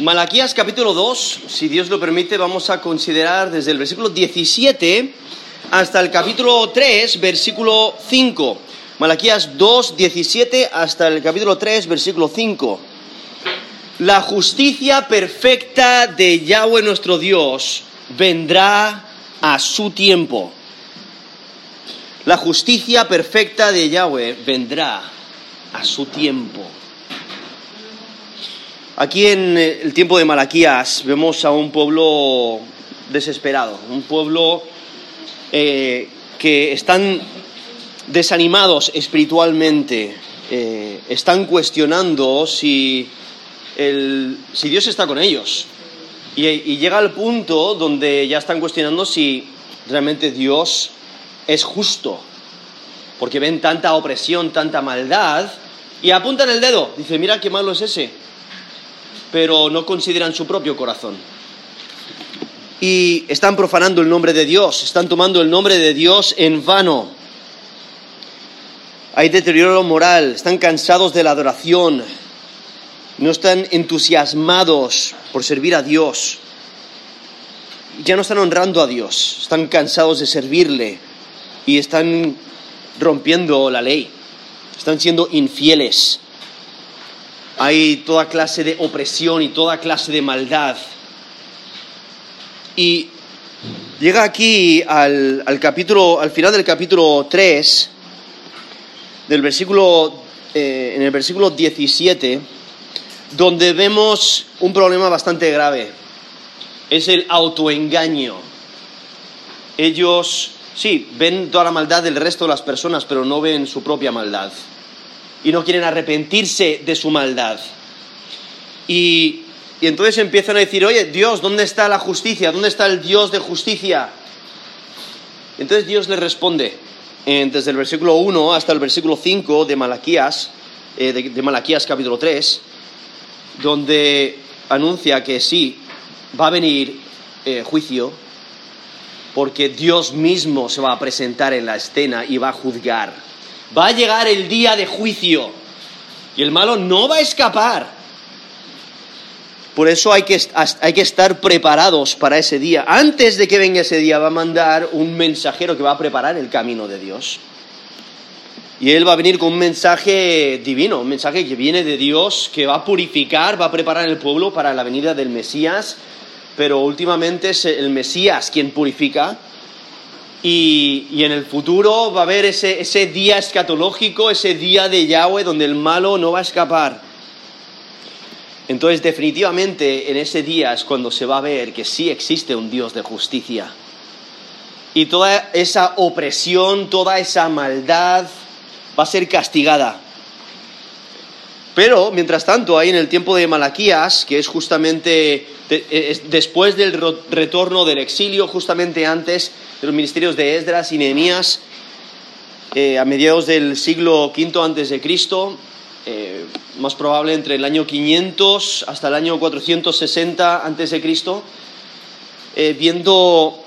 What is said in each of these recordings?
Malaquías capítulo 2, si Dios lo permite, vamos a considerar desde el versículo 17 hasta el capítulo 3, versículo 5. Malaquías 2, 17 hasta el capítulo 3, versículo 5. La justicia perfecta de Yahweh nuestro Dios vendrá a su tiempo. La justicia perfecta de Yahweh vendrá a su tiempo. Aquí en el tiempo de Malaquías vemos a un pueblo desesperado, un pueblo eh, que están desanimados espiritualmente, eh, están cuestionando si, si, Dios está con ellos. Y, y llega al punto donde ya están cuestionando si realmente Dios es justo, porque ven tanta opresión, tanta maldad, y apuntan el dedo, dice, mira qué malo es ese pero no consideran su propio corazón. Y están profanando el nombre de Dios, están tomando el nombre de Dios en vano. Hay deterioro moral, están cansados de la adoración, no están entusiasmados por servir a Dios, ya no están honrando a Dios, están cansados de servirle y están rompiendo la ley, están siendo infieles hay toda clase de opresión y toda clase de maldad. Y llega aquí al, capítulo, al final del capítulo 3, del versículo, eh, en el versículo 17, donde vemos un problema bastante grave. Es el autoengaño. Ellos, sí, ven toda la maldad del resto de las personas, pero no ven su propia maldad y no quieren arrepentirse de su maldad. Y, entonces empiezan a decir, oye, Dios, ¿dónde está la justicia? ¿Dónde está el Dios de justicia? Entonces Dios les responde, desde el versículo 1 hasta el versículo 5 de Malaquías, eh, de, Malaquías capítulo 3, donde anuncia que sí, va a venir eh, juicio, porque Dios mismo se va a presentar en la escena y va a juzgar va a llegar el día de juicio y el malo no va a escapar. Por eso hay que, hay que, estar preparados para ese día. Antes de que venga ese día va a mandar un mensajero que va a preparar el camino de Dios. Y él va a venir con un mensaje divino, un mensaje que viene de Dios, que va a purificar, va a preparar el pueblo para la venida del Mesías. Pero últimamente es el Mesías quien purifica y, en el futuro va a haber ese, ese día escatológico, ese día de Yahweh donde el malo no va a escapar. Entonces definitivamente en ese día es cuando se va a ver que sí existe un Dios de justicia. Y toda esa opresión, toda esa maldad va a ser castigada. Pero, mientras tanto, ahí en el tiempo de Malaquías, que es justamente después del retorno del exilio, justamente antes de los ministerios de Esdras y Nehemías, eh, a mediados del siglo V antes de Cristo, eh, más probable entre el año 500 hasta el año 460 antes de Cristo, eh, viendo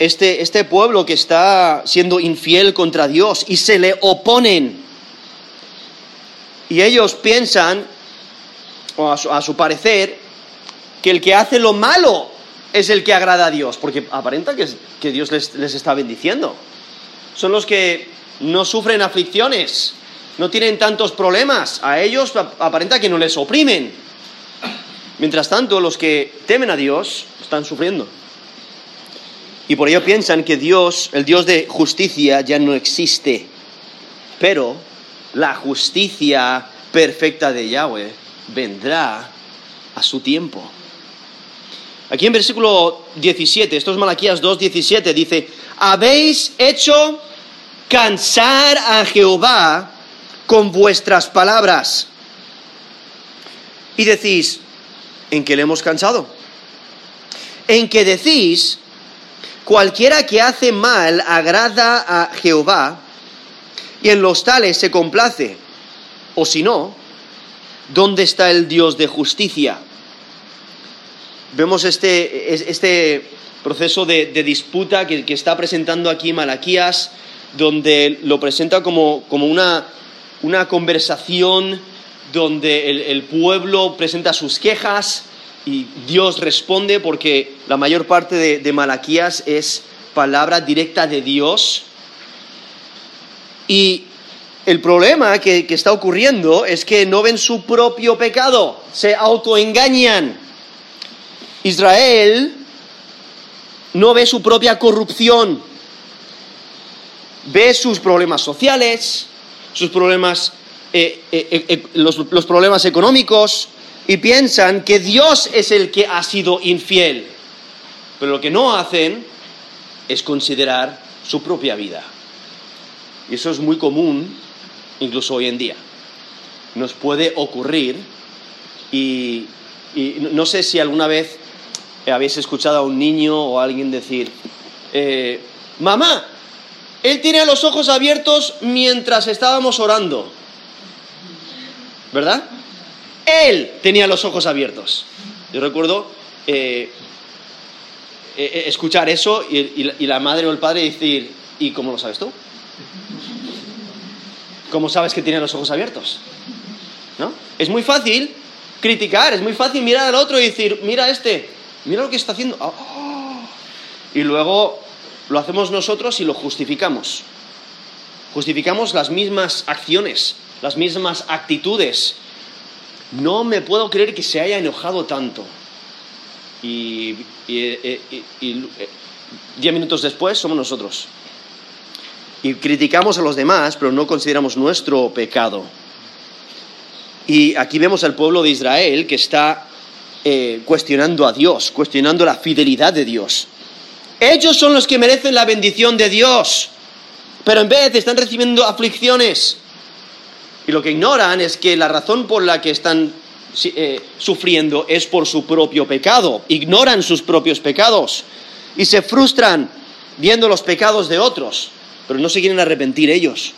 este, este pueblo que está siendo infiel contra Dios y se le oponen. Y ellos piensan, o a su parecer, que el que hace lo malo es el que agrada a Dios, porque aparenta que, Dios les, les, está bendiciendo. Son los que no sufren aflicciones, no tienen tantos problemas, a ellos aparenta que no les oprimen. Mientras tanto, los que temen a Dios están sufriendo. Y por ello piensan que Dios, el Dios de justicia, ya no existe. Pero la justicia perfecta de Yahweh vendrá a su tiempo. Aquí en versículo 17, esto es Malaquías 2, 17, dice, habéis hecho cansar a Jehová con vuestras palabras. Y decís, ¿en qué le hemos cansado? En que decís, cualquiera que hace mal agrada a Jehová, y en los tales se complace. O si no, ¿dónde está el Dios de justicia? Vemos este, este proceso de, disputa que, está presentando aquí Malaquías, donde lo presenta como, una, conversación donde el, pueblo presenta sus quejas y Dios responde porque la mayor parte de, de Malaquías es palabra directa de Dios. Y el problema que, que, está ocurriendo es que no ven su propio pecado, se autoengañan. Israel no ve su propia corrupción, ve sus problemas sociales, sus problemas, eh, eh, eh, los, problemas económicos, y piensan que Dios es el que ha sido infiel. Pero lo que no hacen es considerar su propia vida. Y eso es muy común, incluso hoy en día. Nos puede ocurrir, y no sé si alguna vez habéis escuchado a un niño o a alguien decir, eh, mamá, él tiene los ojos abiertos mientras estábamos orando. ¿Verdad? Él tenía los ojos abiertos. Yo recuerdo eh, eh, escuchar eso y, y, y, la madre o el padre decir, ¿y cómo lo sabes tú? ¿Cómo sabes que tiene los ojos abiertos? ¿No? Es muy fácil criticar, es muy fácil mirar al otro y decir, mira este, mira lo que está haciendo. Oh. Y luego lo hacemos nosotros y lo justificamos. Justificamos las mismas acciones, las mismas actitudes, no me puedo creer que se haya enojado tanto. Y, y, y, diez minutos después somos nosotros. Y criticamos a los demás, pero no consideramos nuestro pecado. Y aquí vemos al pueblo de Israel que está eh, cuestionando a Dios, cuestionando la fidelidad de Dios. Ellos son los que merecen la bendición de Dios, pero en vez están recibiendo aflicciones. Y lo que ignoran es que la razón por la que están eh, sufriendo es por su propio pecado. Ignoran sus propios pecados y se frustran viendo los pecados de otros, pero no se quieren arrepentir ellos.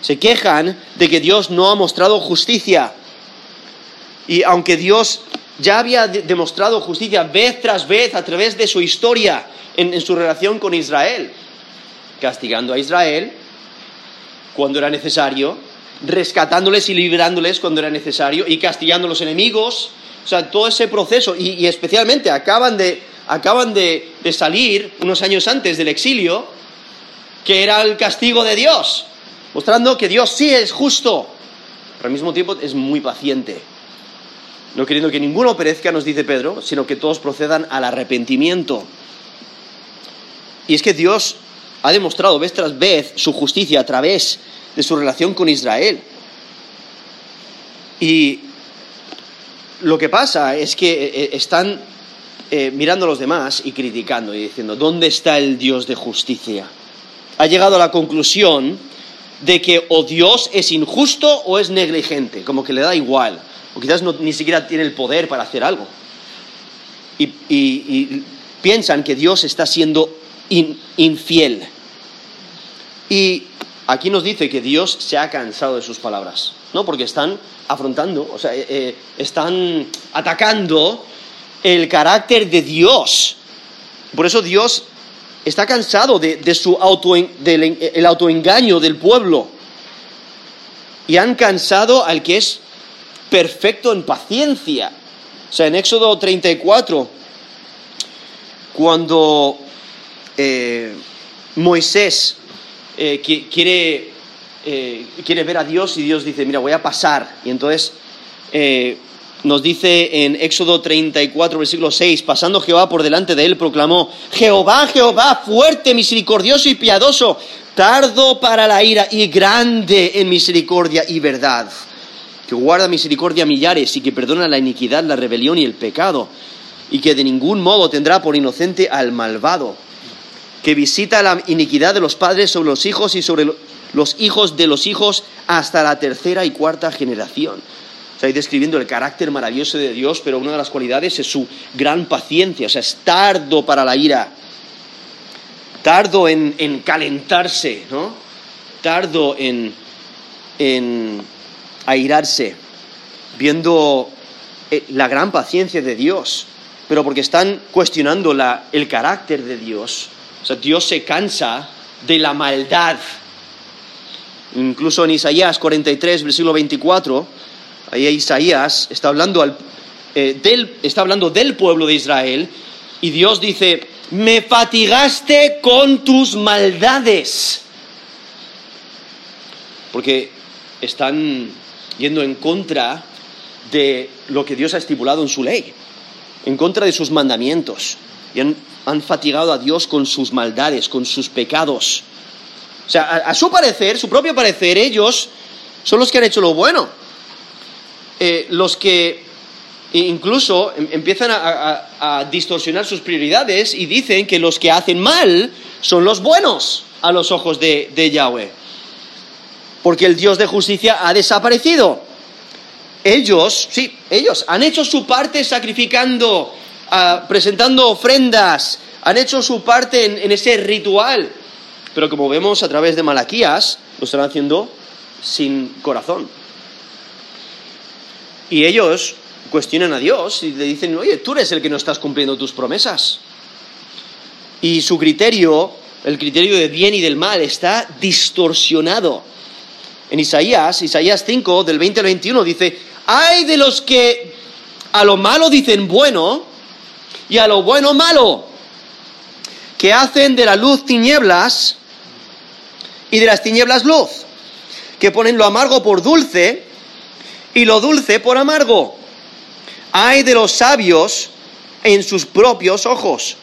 Se quejan de que Dios no ha mostrado justicia. Y aunque Dios ya había de demostrado justicia vez tras vez a través de su historia en, su relación con Israel, castigando a Israel cuando era necesario, rescatándoles y librándoles cuando era necesario y castigando a los enemigos. O sea, todo ese proceso. Y, y especialmente acaban, de, acaban de, de, salir unos años antes del exilio, que era el castigo de Dios, mostrando que Dios sí es justo, pero al mismo tiempo es muy paciente. No queriendo que ninguno perezca, nos dice Pedro, sino que todos procedan al arrepentimiento. Y es que Dios ha demostrado vez tras vez su justicia a través de su relación con Israel. Y lo que pasa es que eh, están eh, mirando a los demás y criticando y diciendo, ¿dónde está el Dios de justicia? Ha llegado a la conclusión de que o Dios es injusto o es negligente, como que le da igual, o quizás no, ni siquiera tiene el poder para hacer algo. Y, piensan que Dios está siendo in, infiel. Y aquí nos dice que Dios se ha cansado de sus palabras, ¿no? Porque están afrontando, o sea, eh, eh, están atacando el carácter de Dios. Por eso Dios está cansado de, de su auto, del el autoengaño del pueblo. Y han cansado al que es perfecto en paciencia. O sea, en Éxodo 34, cuando eh, Moisés eh, quiere, eh, quiere ver a Dios y Dios dice, mira, voy a pasar. Y entonces nos dice en Éxodo 34, versículo 6, pasando Jehová por delante de él, proclamó, Jehová, Jehová, fuerte, misericordioso y piadoso, tardo para la ira y grande en misericordia y verdad, que guarda misericordia a millares y que perdona la iniquidad, la rebelión y el pecado, y que de ningún modo tendrá por inocente al malvado que visita la iniquidad de los padres sobre los hijos y sobre los hijos de los hijos hasta la tercera y cuarta generación. O ahí describiendo el carácter maravilloso de Dios, pero una de las cualidades es su gran paciencia, o sea, es tardo para la ira, tardo en, en calentarse, ¿no? Tardo en airarse, viendo eh, la gran paciencia de Dios, pero porque están cuestionando la, el carácter de Dios, o sea, Dios se cansa de la maldad. Incluso en Isaías 43, versículo 24, ahí Isaías está hablando al, eh, del, está hablando del pueblo de Israel, y Dios dice, me fatigaste con tus maldades. Porque están yendo en contra de lo que Dios ha estipulado en su ley, en contra de sus mandamientos. Y han, fatigado a Dios con sus maldades, con sus pecados. O sea, a, su parecer, su propio parecer, ellos son los que han hecho lo bueno. Eh, los que incluso em, empiezan a, distorsionar sus prioridades y dicen que los que hacen mal son los buenos a los ojos de, de Yahweh. Porque el Dios de justicia ha desaparecido. Ellos, sí, ellos han hecho su parte sacrificando, ah, presentando ofrendas, han hecho su parte en, en ese ritual. Pero como vemos a través de Malaquías, lo están haciendo sin corazón. Y ellos cuestionan a Dios y le dicen, oye, tú eres el que no estás cumpliendo tus promesas. Y su criterio, el criterio de bien y del mal, está distorsionado. En Isaías, Isaías 5, del 20 al 21, dice, hay de los que a lo malo dicen bueno y a lo bueno malo, que hacen de la luz tinieblas y de las tinieblas luz, que ponen lo amargo por dulce y lo dulce por amargo. Hay de los sabios en sus propios ojos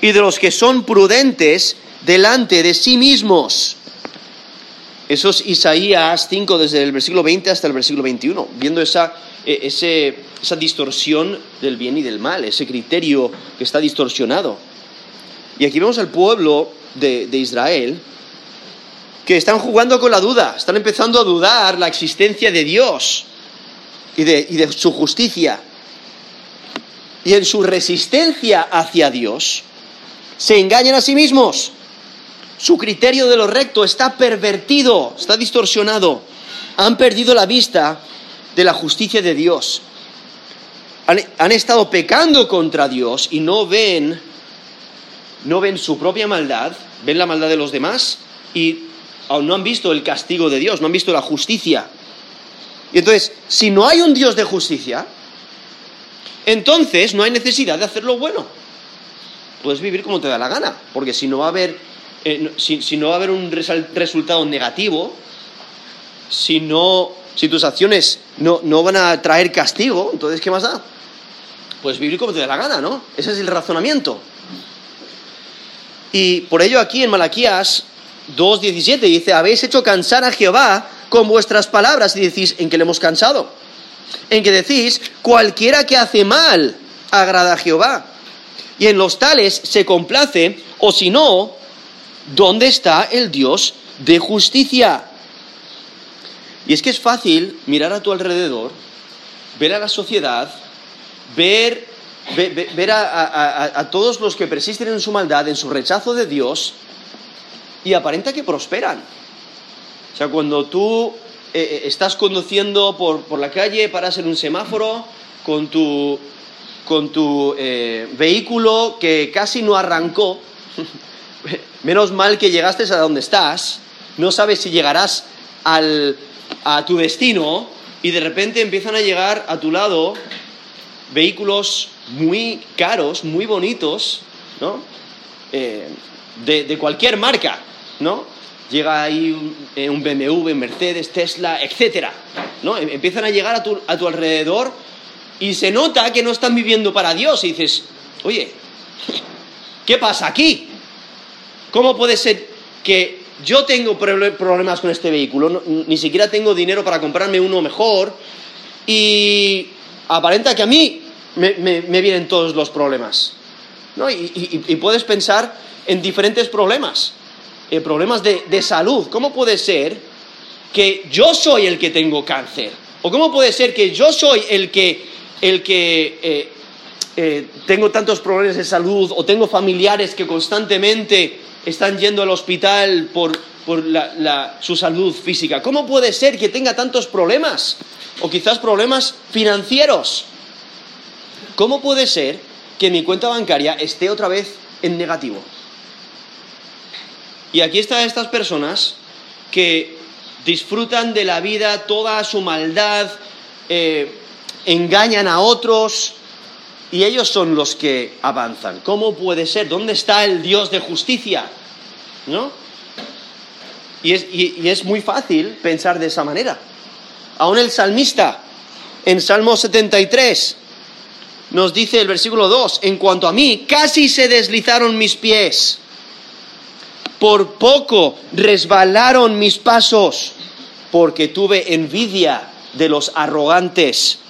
y de los que son prudentes delante de sí mismos. Eso es Isaías 5 desde el versículo 20 hasta el versículo 21, viendo esa, e, esa distorsión del bien y del mal, ese criterio que está distorsionado. Y aquí vemos al pueblo de, Israel que están jugando con la duda, están empezando a dudar la existencia de Dios y de, y de su justicia. Y en su resistencia hacia Dios, se engañan a sí mismos. Su criterio de lo recto está pervertido, está distorsionado. Han perdido la vista de la justicia de Dios. Han, estado pecando contra Dios y no ven, no ven su propia maldad, ven la maldad de los demás y aún no han visto el castigo de Dios, no han visto la justicia. Y entonces, si no hay un Dios de justicia, entonces no hay necesidad de hacer lo bueno. Puedes vivir como te da la gana, porque si no va a haber eh, si, no va a haber un resultado negativo, si, no, si tus acciones no, no van a traer castigo, entonces ¿qué más da? Pues vivir como te dé la gana, ¿no? Ese es el razonamiento. Y por ello aquí en Malaquías 2.17 dice, habéis hecho cansar a Jehová con vuestras palabras y decís, ¿en qué le hemos cansado? En que decís, cualquiera que hace mal agrada a Jehová. Y en los tales se complace, o si no, ¿dónde está el Dios de justicia? Y es que es fácil mirar a tu alrededor, ver a la sociedad, ver, ver, a, todos los que persisten en su maldad, en su rechazo de Dios, y aparenta que prosperan. O sea, cuando tú eh, eh, estás conduciendo por, la calle, paras en un semáforo con tu, con tu eh, vehículo que casi no arrancó, menos mal que llegaste a donde estás, no sabes si llegarás a tu destino y de repente empiezan a llegar a tu lado vehículos muy caros, muy bonitos, ¿no? Eh, de, cualquier marca, ¿no? Llega ahí un, eh, un, BMW, Mercedes, Tesla, etcétera, ¿no? Em, empiezan a llegar a tu, a tu alrededor y se nota que no están viviendo para Dios y dices, oye, ¿qué pasa aquí? ¿Cómo puede ser que yo tengo problemas con este vehículo, ni siquiera tengo dinero para comprarme uno mejor y aparenta que a mí me, vienen todos los problemas? ¿no? Y, puedes pensar en diferentes problemas, eh, problemas de, salud. ¿Cómo puede ser que yo soy el que tengo cáncer? ¿O cómo puede ser que yo soy el que, el que eh, eh, tengo tantos problemas de salud o tengo familiares que constantemente están yendo al hospital por, su salud física. ¿Cómo puede ser que tenga tantos problemas? O quizás problemas financieros. ¿Cómo puede ser que mi cuenta bancaria esté otra vez en negativo? Y aquí están estas personas que disfrutan de la vida, toda su maldad, eh, engañan a otros y ellos son los que avanzan. ¿Cómo puede ser? ¿Dónde está el Dios de justicia? ¿No? Y es, y es muy fácil pensar de esa manera. Aún el salmista, en Salmo 73, nos dice el versículo 2, en cuanto a mí, casi se deslizaron mis pies, por poco resbalaron mis pasos, porque tuve envidia de los arrogantes,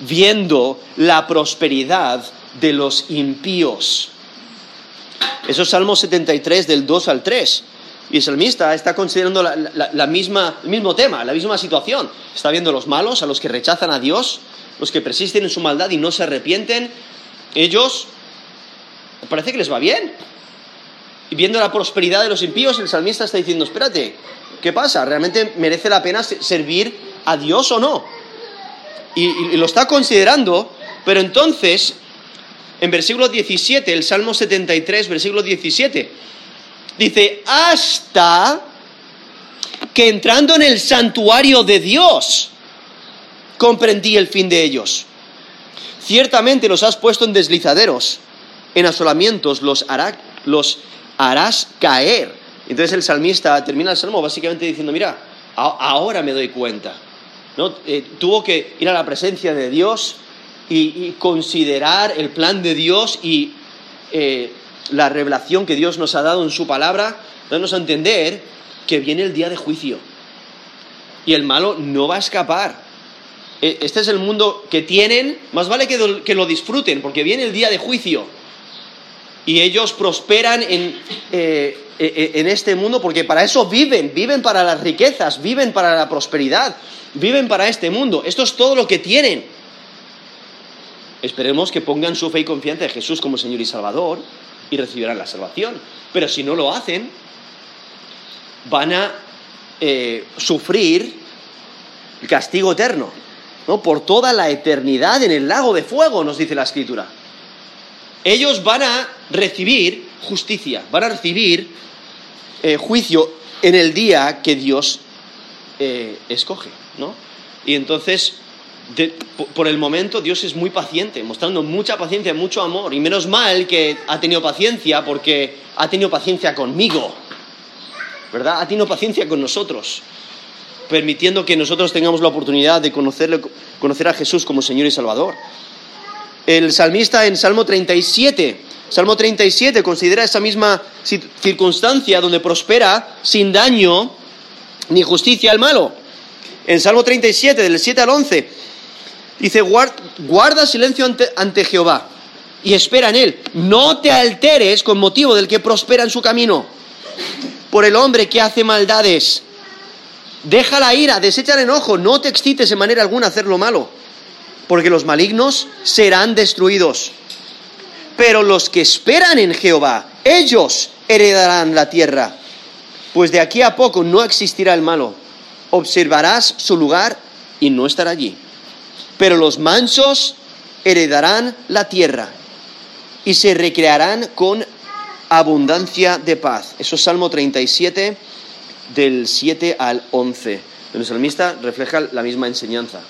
viendo la prosperidad de los impíos. Eso es Salmo 73 del 2 al 3. Y el salmista está considerando la, misma, el mismo tema, la misma situación. Está viendo a los malos, a los que rechazan a Dios, los que persisten en su maldad y no se arrepienten. Ellos parece que les va bien. Y viendo la prosperidad de los impíos, el salmista está diciendo, espérate, ¿qué pasa? ¿Realmente merece la pena servir a Dios o no? Y, lo está considerando, pero entonces, en versículo 17, el Salmo 73, versículo 17, Dice, hasta que entrando en el santuario de Dios, comprendí el fin de ellos. Ciertamente los has puesto en deslizaderos, en asolamientos los, los harás caer. Entonces el salmista termina el salmo básicamente diciendo, mira, ahora me doy cuenta. Eh, tuvo que ir a la presencia de Dios y, considerar el plan de Dios y eh, la revelación que Dios nos ha dado en su palabra, darnos a entender que viene el día de juicio. Y el malo no va a escapar. E, este es el mundo que tienen, más vale que lo disfruten, porque viene el día de juicio. Y ellos prosperan en, eh, e, e, en este mundo porque para eso viven, viven para las riquezas, viven para la prosperidad, viven para este mundo. Esto es todo lo que tienen. Esperemos que pongan su fe y confianza en Jesús como Señor y Salvador y recibirán la salvación. Pero si no lo hacen, van a eh, sufrir el castigo eterno, ¿no? Por toda la eternidad en el lago de fuego, nos dice la Escritura. Ellos van a recibir justicia, van a recibir eh, juicio en el día que Dios eh, escoge, ¿no? Y entonces por el momento Dios es muy paciente, mostrando mucha paciencia, mucho amor. Y menos mal que ha tenido paciencia porque ha tenido paciencia conmigo. ¿Verdad? Ha tenido paciencia con nosotros. Permitiendo que nosotros tengamos la oportunidad de conocerle, conocer a Jesús como Señor y Salvador. El salmista en Salmo 37, Salmo 37 considera esa misma circunstancia donde prospera sin daño ni justicia al malo. En Salmo 37, del 7 al 11, Dice, guarda silencio ante, Jehová y espera en él. No te alteres con motivo del que prospera en su camino. Por el hombre que hace maldades. Deja la ira, desecha el enojo, no te excites en manera alguna a hacer lo malo, porque los malignos serán destruidos. Pero los que esperan en Jehová, ellos heredarán la tierra. Pues de aquí a poco no existirá el malo. Observarás su lugar y no estará allí pero los mansos heredarán la tierra y se recrearán con abundancia de paz. Eso es Salmo 37, del 7 al 11. El salmista refleja la misma enseñanza.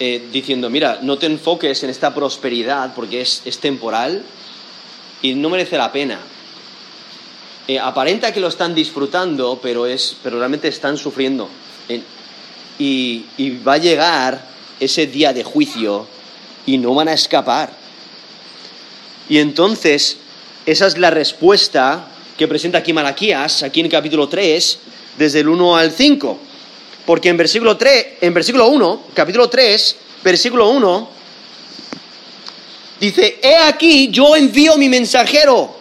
Eh, diciendo, mira, no te enfoques en esta prosperidad porque es, temporal y no merece la pena. Eh, aparenta que lo están disfrutando, pero, es, pero realmente están sufriendo y, va a llegar ese día de juicio y no van a escapar. Y entonces, esa es la respuesta que presenta aquí Malaquías, aquí en capítulo 3, desde el 1 al 5. Porque en versículo, 3, en versículo 1, capítulo 3, versículo 1, dice, he aquí yo envío mi mensajero,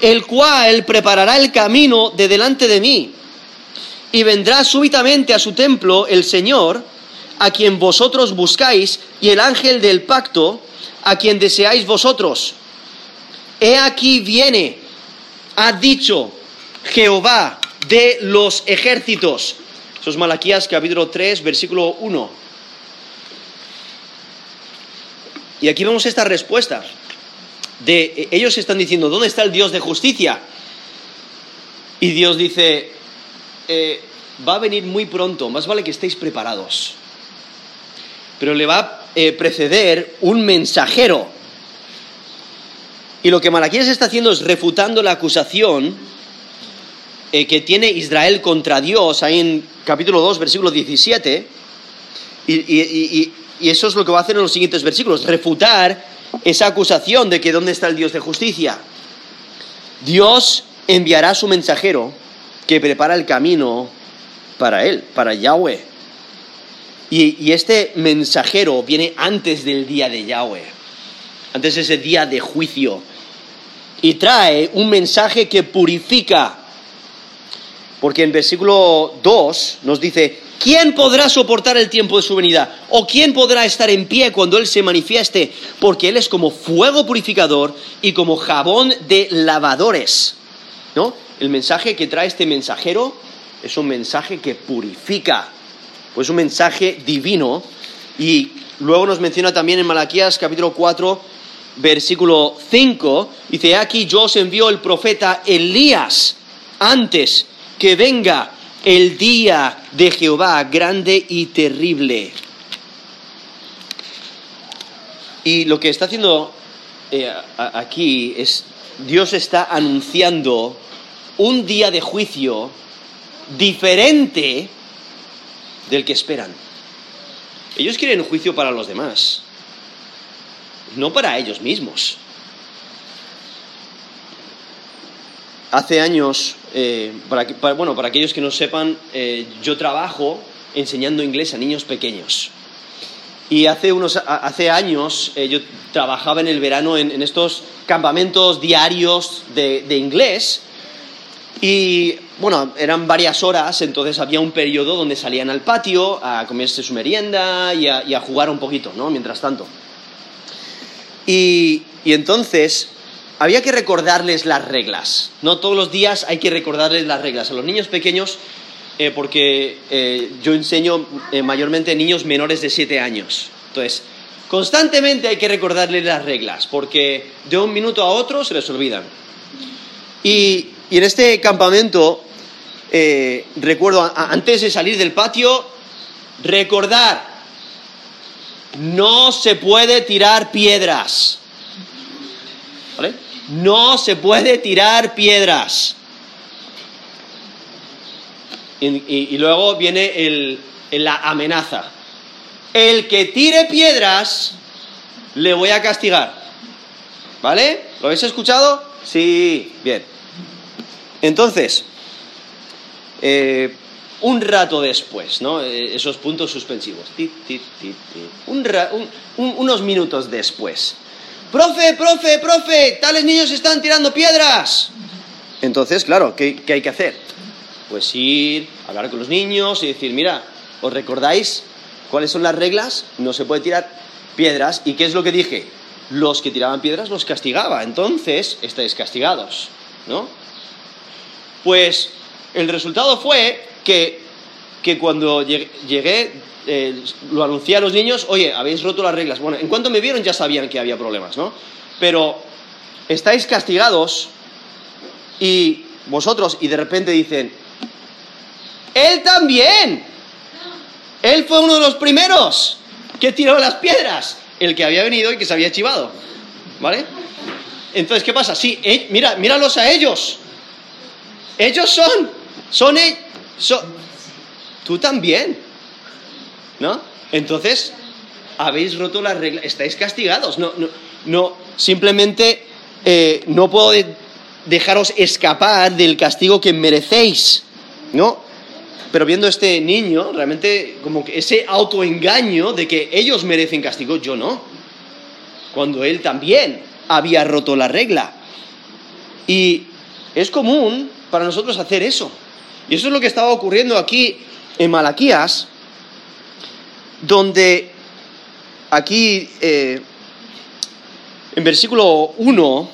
el cual preparará el camino de delante de mí y vendrá súbitamente a su templo el Señor, a quien vosotros buscáis, y el ángel del pacto, a quien deseáis vosotros. He aquí viene, ha dicho Jehová de los ejércitos. Eso es Malaquías capítulo 3, versículo 1. Y aquí vemos esta respuesta. De, ellos están diciendo, ¿dónde está el Dios de justicia? Y Dios dice, eh, va a venir muy pronto, más vale que estéis preparados. pero le va a eh, preceder un mensajero. Y lo que Malaquías está haciendo es refutando la acusación eh, que tiene Israel contra Dios, ahí en capítulo 2, versículo 17, y, y eso es lo que va a hacer en los siguientes versículos, refutar esa acusación de que dónde está el Dios de justicia. Dios enviará su mensajero que prepara el camino para él, para Yahweh. Y, este mensajero viene antes del día de Yahweh, antes de ese día de juicio. Y trae un mensaje que purifica. Porque en versículo 2 nos dice, ¿quién podrá soportar el tiempo de su venida? ¿O quién podrá estar en pie cuando Él se manifieste? Porque Él es como fuego purificador y como jabón de lavadores. ¿No? El mensaje que trae este mensajero es un mensaje que purifica pues un mensaje divino. Y luego nos menciona también en Malaquías capítulo 4, versículo 5, dice, aquí yo os envío el profeta Elías antes que venga el día de Jehová grande y terrible. Y lo que está haciendo eh, aquí es, Dios está anunciando un día de juicio diferente del que esperan. Ellos quieren juicio para los demás, no para ellos mismos. Hace años, eh, bueno, para aquellos que no sepan, eh, yo trabajo enseñando inglés a niños pequeños. Y hace, unos, hace años eh, yo trabajaba en el verano en, estos campamentos diarios de, de inglés y bueno, eran varias horas, entonces había un periodo donde salían al patio a comerse su merienda y a, jugar un poquito, ¿no? Mientras tanto. Y, entonces había que recordarles las reglas. No todos los días hay que recordarles las reglas. A los niños pequeños, eh, porque eh, yo enseño eh, mayormente niños menores de 7 años. Entonces, constantemente hay que recordarles las reglas, porque de un minuto a otro se les olvidan. Y, en este campamento eh, recuerdo antes de salir del patio, recordar, no se puede tirar piedras. ¿Vale? No se puede tirar piedras. Y, luego viene la amenaza. El que tire piedras, le voy a castigar. ¿Vale? ¿Lo habéis escuchado? Sí, bien. Entonces, eh, un rato después, ¿no? Eh, esos puntos suspensivos. unos minutos después. Profe, profe, profe, tales niños están tirando piedras. Entonces, claro, ¿qué, hay que hacer? Pues ir, hablar con los niños y decir, mira, ¿os recordáis cuáles son las reglas? No se puede tirar piedras. ¿Y qué es lo que dije? Los que tiraban piedras los castigaba. Entonces, estáis castigados, ¿no? Pues el resultado fue que, cuando llegué, eh, lo anuncié a los niños, oye, habéis roto las reglas. Bueno, en cuanto me vieron ya sabían que había problemas, ¿no? Pero estáis castigados y vosotros, y de repente dicen, él también. Él fue uno de los primeros que tiró las piedras, el que había venido y que se había chivado. ¿Vale? Entonces, ¿qué pasa? Sí, eh, mira, míralos a ellos. Ellos son, son, ellos, tú también, ¿no? Entonces, habéis roto las reglas, estáis castigados, no, no, no simplemente eh, no puedo dejaros escapar del castigo que merecéis, ¿no? Pero viendo este niño, realmente como que ese autoengaño de que ellos merecen castigo, yo no. Cuando él también había roto la regla. Y es común para nosotros hacer eso. Y eso es lo que estaba ocurriendo aquí en Malaquías, donde aquí eh, en versículo 1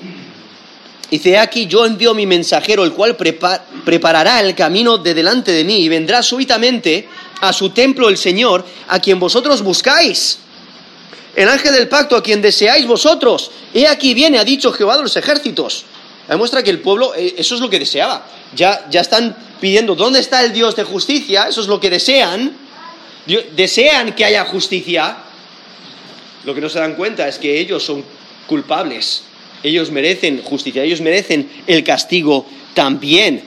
dice, aquí yo envío mi mensajero, el cual preparará el camino de delante de mí y vendrá súbitamente a su templo el Señor, a quien vosotros buscáis. El ángel del pacto, a quien deseáis vosotros. He aquí viene, ha dicho Jehová de los ejércitos. Demuestra que el pueblo, eh, eso es lo que deseaba. Ya, ya están pidiendo, ¿dónde está el Dios de justicia? Eso es lo que desean. Desean que haya justicia. lo que no se dan cuenta es que ellos son culpables. Ellos merecen justicia, ellos merecen el castigo también.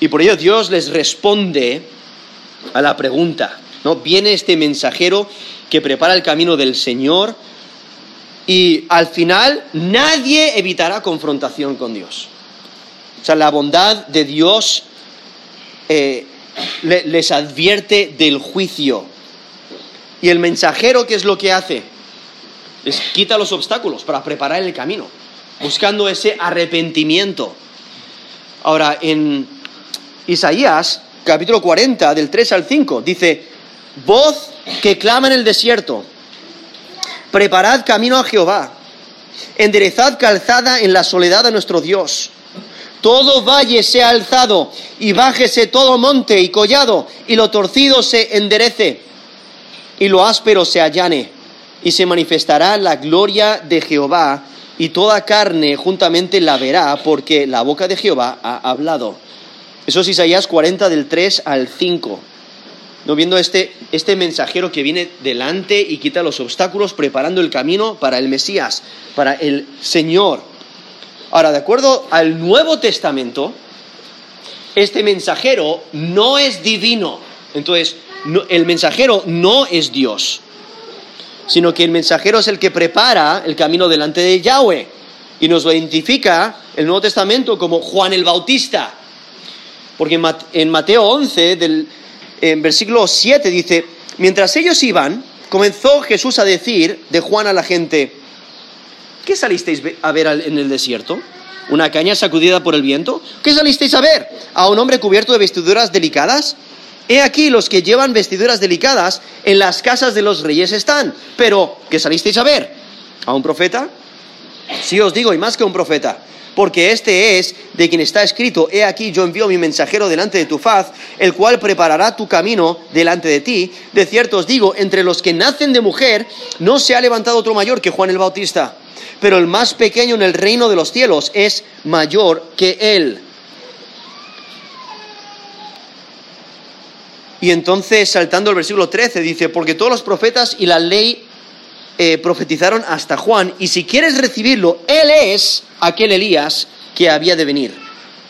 Y por ello Dios les responde a la pregunta. ¿no? Viene este mensajero que prepara el camino del Señor y al final nadie evitará confrontación con Dios. O sea, la bondad de Dios eh, les advierte del juicio. Y el mensajero, ¿qué es lo que hace? Les quita los obstáculos para preparar el camino, buscando ese arrepentimiento. Ahora, en Isaías, capítulo 40, del 3 al 5, dice, voz que clama en el desierto, preparad camino a Jehová, enderezad calzada en la soledad a nuestro Dios todo valle sea alzado y bájese todo monte y collado y lo torcido se enderece y lo áspero se allane y se manifestará la gloria de Jehová y toda carne juntamente la verá porque la boca de Jehová ha hablado. Eso es Isaías 40 del 3 al 5. ¿No? Viendo este, este mensajero que viene delante y quita los obstáculos, preparando el camino para el Mesías, para el Señor. Ahora, de acuerdo al Nuevo Testamento, este mensajero no es divino. Entonces, el mensajero no es Dios, sino que el mensajero es el que prepara el camino delante de Yahweh. Y nos lo identifica el Nuevo Testamento como Juan el Bautista. Porque en Mateo 11, del, en versículo 7, dice, mientras ellos iban, comenzó Jesús a decir de Juan a la gente, ¿Qué salisteis a ver en el desierto? ¿Una caña sacudida por el viento? ¿Qué salisteis a ver? ¿A un hombre cubierto de vestiduras delicadas? He aquí los que llevan vestiduras delicadas en las casas de los reyes están. Pero, ¿qué salisteis a ver? ¿A un profeta? Sí os digo, y más que un profeta, porque este es de quien está escrito, he aquí yo envío mi mensajero delante de tu faz, el cual preparará tu camino delante de ti. De cierto os digo, entre los que nacen de mujer, no se ha levantado otro mayor que Juan el Bautista pero el más pequeño en el reino de los cielos es mayor que él. Y entonces, saltando al versículo 13, dice, porque todos los profetas y la ley eh, profetizaron hasta Juan, y si quieres recibirlo, él es aquel Elías que había de venir.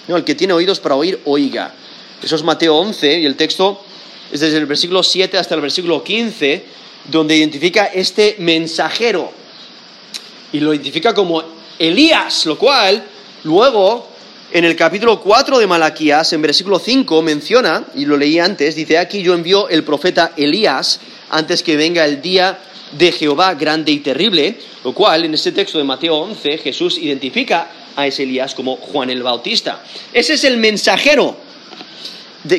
No, el que tiene oídos para oír, oiga. Eso es Mateo 11, y el texto es desde el versículo 7 hasta el versículo 15, donde identifica este mensajero y lo identifica como Elías, lo cual luego en el capítulo 4 de Malaquías, en versículo 5, menciona, y lo leí antes, dice, aquí yo envío el profeta Elías antes que venga el día de Jehová grande y terrible, lo cual en este texto de Mateo 11 Jesús identifica a ese Elías como Juan el Bautista. Ese es el mensajero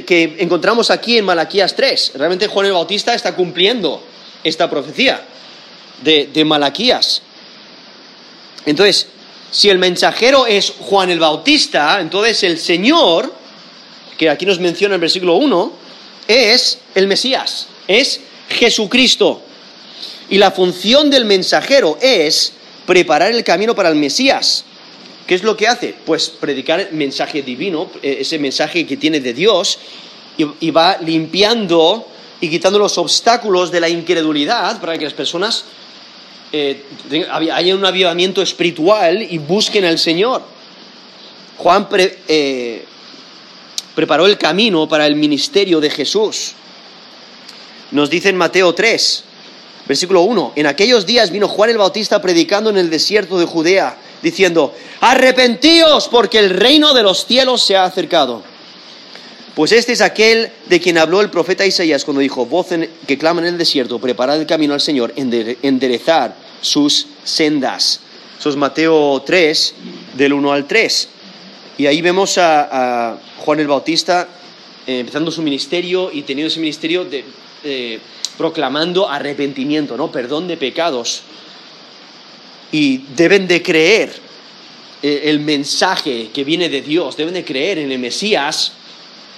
que encontramos aquí en Malaquías 3. Realmente Juan el Bautista está cumpliendo esta profecía de, de Malaquías. Entonces, si el mensajero es Juan el Bautista, entonces el Señor, que aquí nos menciona en el versículo 1, es el Mesías, es Jesucristo. Y la función del mensajero es preparar el camino para el Mesías. ¿Qué es lo que hace? Pues predicar el mensaje divino, eh, ese mensaje que tiene de Dios, y, va limpiando y quitando los obstáculos de la incredulidad para que las personas eh, haya un avivamiento espiritual y busquen al Señor. Juan eh, preparó el camino para el ministerio de Jesús. Nos dice en Mateo 3, versículo 1, en aquellos días vino Juan el Bautista predicando en el desierto de Judea, diciendo, arrepentíos porque el reino de los cielos se ha acercado. Pues este es aquel de quien habló el profeta Isaías cuando dijo, voz que clama en el desierto, preparad el camino al Señor, enderezar sus sendas. Eso es Mateo 3, del 1 al 3. Y ahí vemos a, Juan el Bautista eh, empezando su ministerio y teniendo ese ministerio de, eh, proclamando arrepentimiento, ¿no? Perdón de pecados. Y deben de creer eh, el mensaje que viene de Dios, deben de creer en el Mesías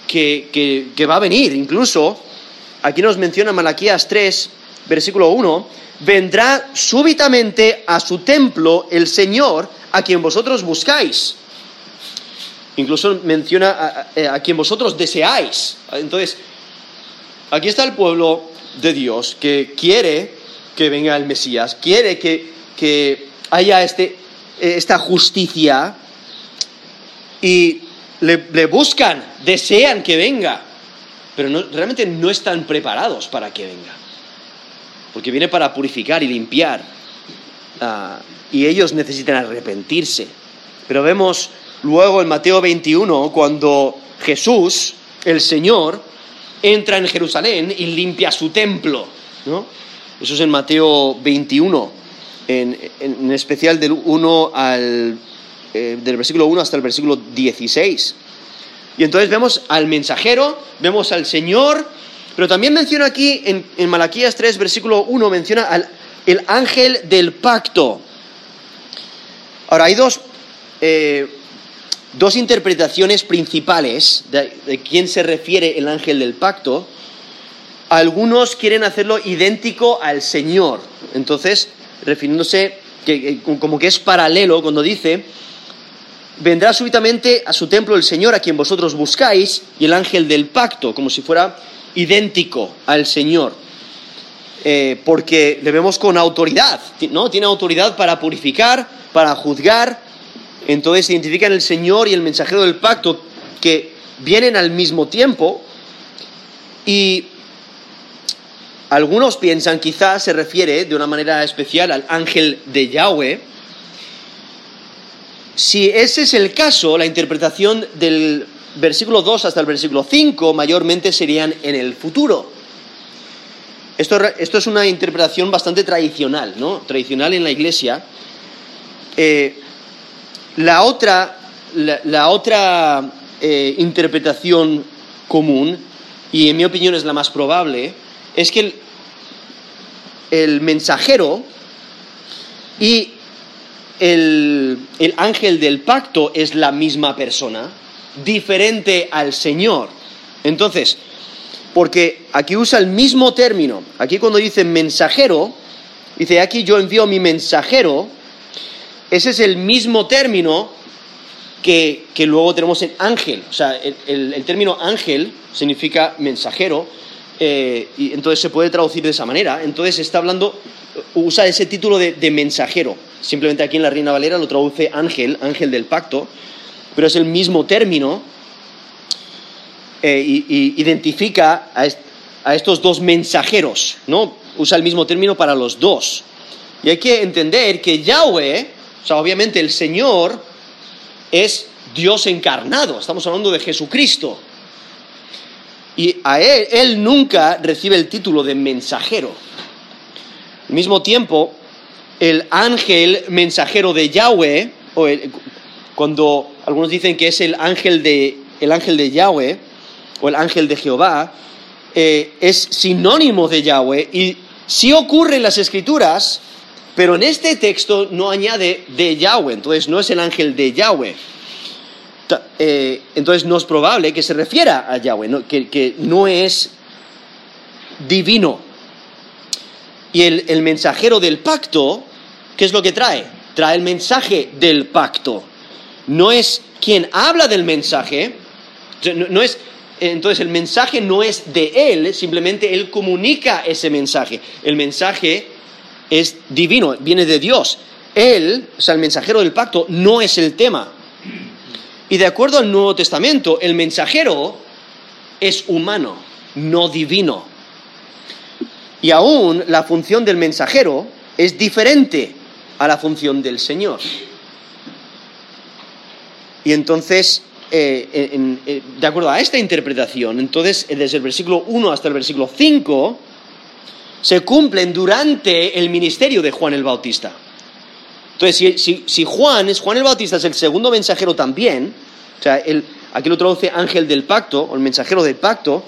que, va a venir. Incluso, aquí nos menciona Malaquías 3, versículo 1, vendrá súbitamente a su templo el Señor a quien vosotros buscáis. Incluso menciona a, quien vosotros deseáis. Entonces, aquí está el pueblo de Dios que quiere que venga el Mesías, quiere que, que haya este, esta justicia y le, buscan, desean que venga, pero realmente no están preparados para que venga, porque viene para purificar y limpiar, ah, y ellos necesitan arrepentirse. Pero vemos luego en Mateo 21, cuando Jesús, el Señor, entra en Jerusalén y limpia su templo, ¿no? Eso es en Mateo 21, en, en especial del 1 al eh, del versículo 1 hasta el versículo 16. Y entonces vemos al mensajero, vemos al Señor, pero también menciona aquí en, Malaquías 3, versículo 1, menciona al el ángel del pacto. Ahora, hay dos, eh, dos interpretaciones principales de, quién se refiere el ángel del pacto. Algunos quieren hacerlo idéntico al Señor, entonces, refiriéndose que, como que es paralelo cuando dice vendrá súbitamente a su templo el Señor a quien vosotros buscáis y el ángel del pacto, como si fuera idéntico al Señor. Eh, porque le vemos con autoridad, ¿no? Tiene autoridad para purificar, para juzgar. Entonces identifican el Señor y el mensajero del pacto que vienen al mismo tiempo. Y algunos piensan, quizás se refiere de una manera especial al ángel de Yahweh, si ese es el caso, la interpretación del versículo 2 hasta el versículo 5 mayormente serían en el futuro. Esto, es una interpretación bastante tradicional, ¿no? Tradicional en la iglesia. Eh, la otra, la, otra eh, interpretación común, y en mi opinión es la más probable, es que el, el mensajero y el, ángel del pacto es la misma persona, diferente al Señor. Entonces, porque aquí usa el mismo término, aquí cuando dice mensajero, dice aquí yo envío mi mensajero, ese es el mismo término que, luego tenemos en ángel, o sea, el, término ángel significa mensajero, eh, y entonces se puede traducir de esa manera, entonces está hablando, usa ese título de mensajero. Simplemente aquí en la Reina Valera lo traduce ángel, ángel del pacto, pero es el mismo término eh, y, identifica a, estos dos mensajeros, ¿no? Usa el mismo término para los dos. Y hay que entender que Yahweh, o sea, obviamente el Señor, es Dios encarnado, estamos hablando de Jesucristo. Y a él, él nunca recibe el título de mensajero. Al mismo tiempo, el ángel mensajero de Yahweh, o cuando algunos dicen que es el ángel de, el ángel de Yahweh, o el ángel de Jehová, eh, es sinónimo de Yahweh y sí ocurre en las escrituras, pero en este texto no añade de Yahweh, entonces no es el ángel de Yahweh. Eh, entonces no es probable que se refiera a Yahweh, que, no es divino. Y el mensajero del pacto ¿qué es lo que trae? Trae el mensaje del pacto. No es quien habla del mensaje, no, es, entonces el mensaje no es de él, simplemente él comunica ese mensaje. El mensaje es divino, viene de Dios. Él, o sea, el mensajero del pacto, no es el tema. Y de acuerdo al Nuevo Testamento, el mensajero es humano, no divino. Y aún la función del mensajero es diferente a la función del Señor. Y entonces, eh, eh, de acuerdo a esta interpretación, entonces desde el versículo 1 hasta el versículo 5, se cumplen durante el ministerio de Juan el Bautista. Entonces, si, Juan es Juan el Bautista es el segundo mensajero también, o sea, aquí lo traduce ángel del pacto, o el mensajero del pacto,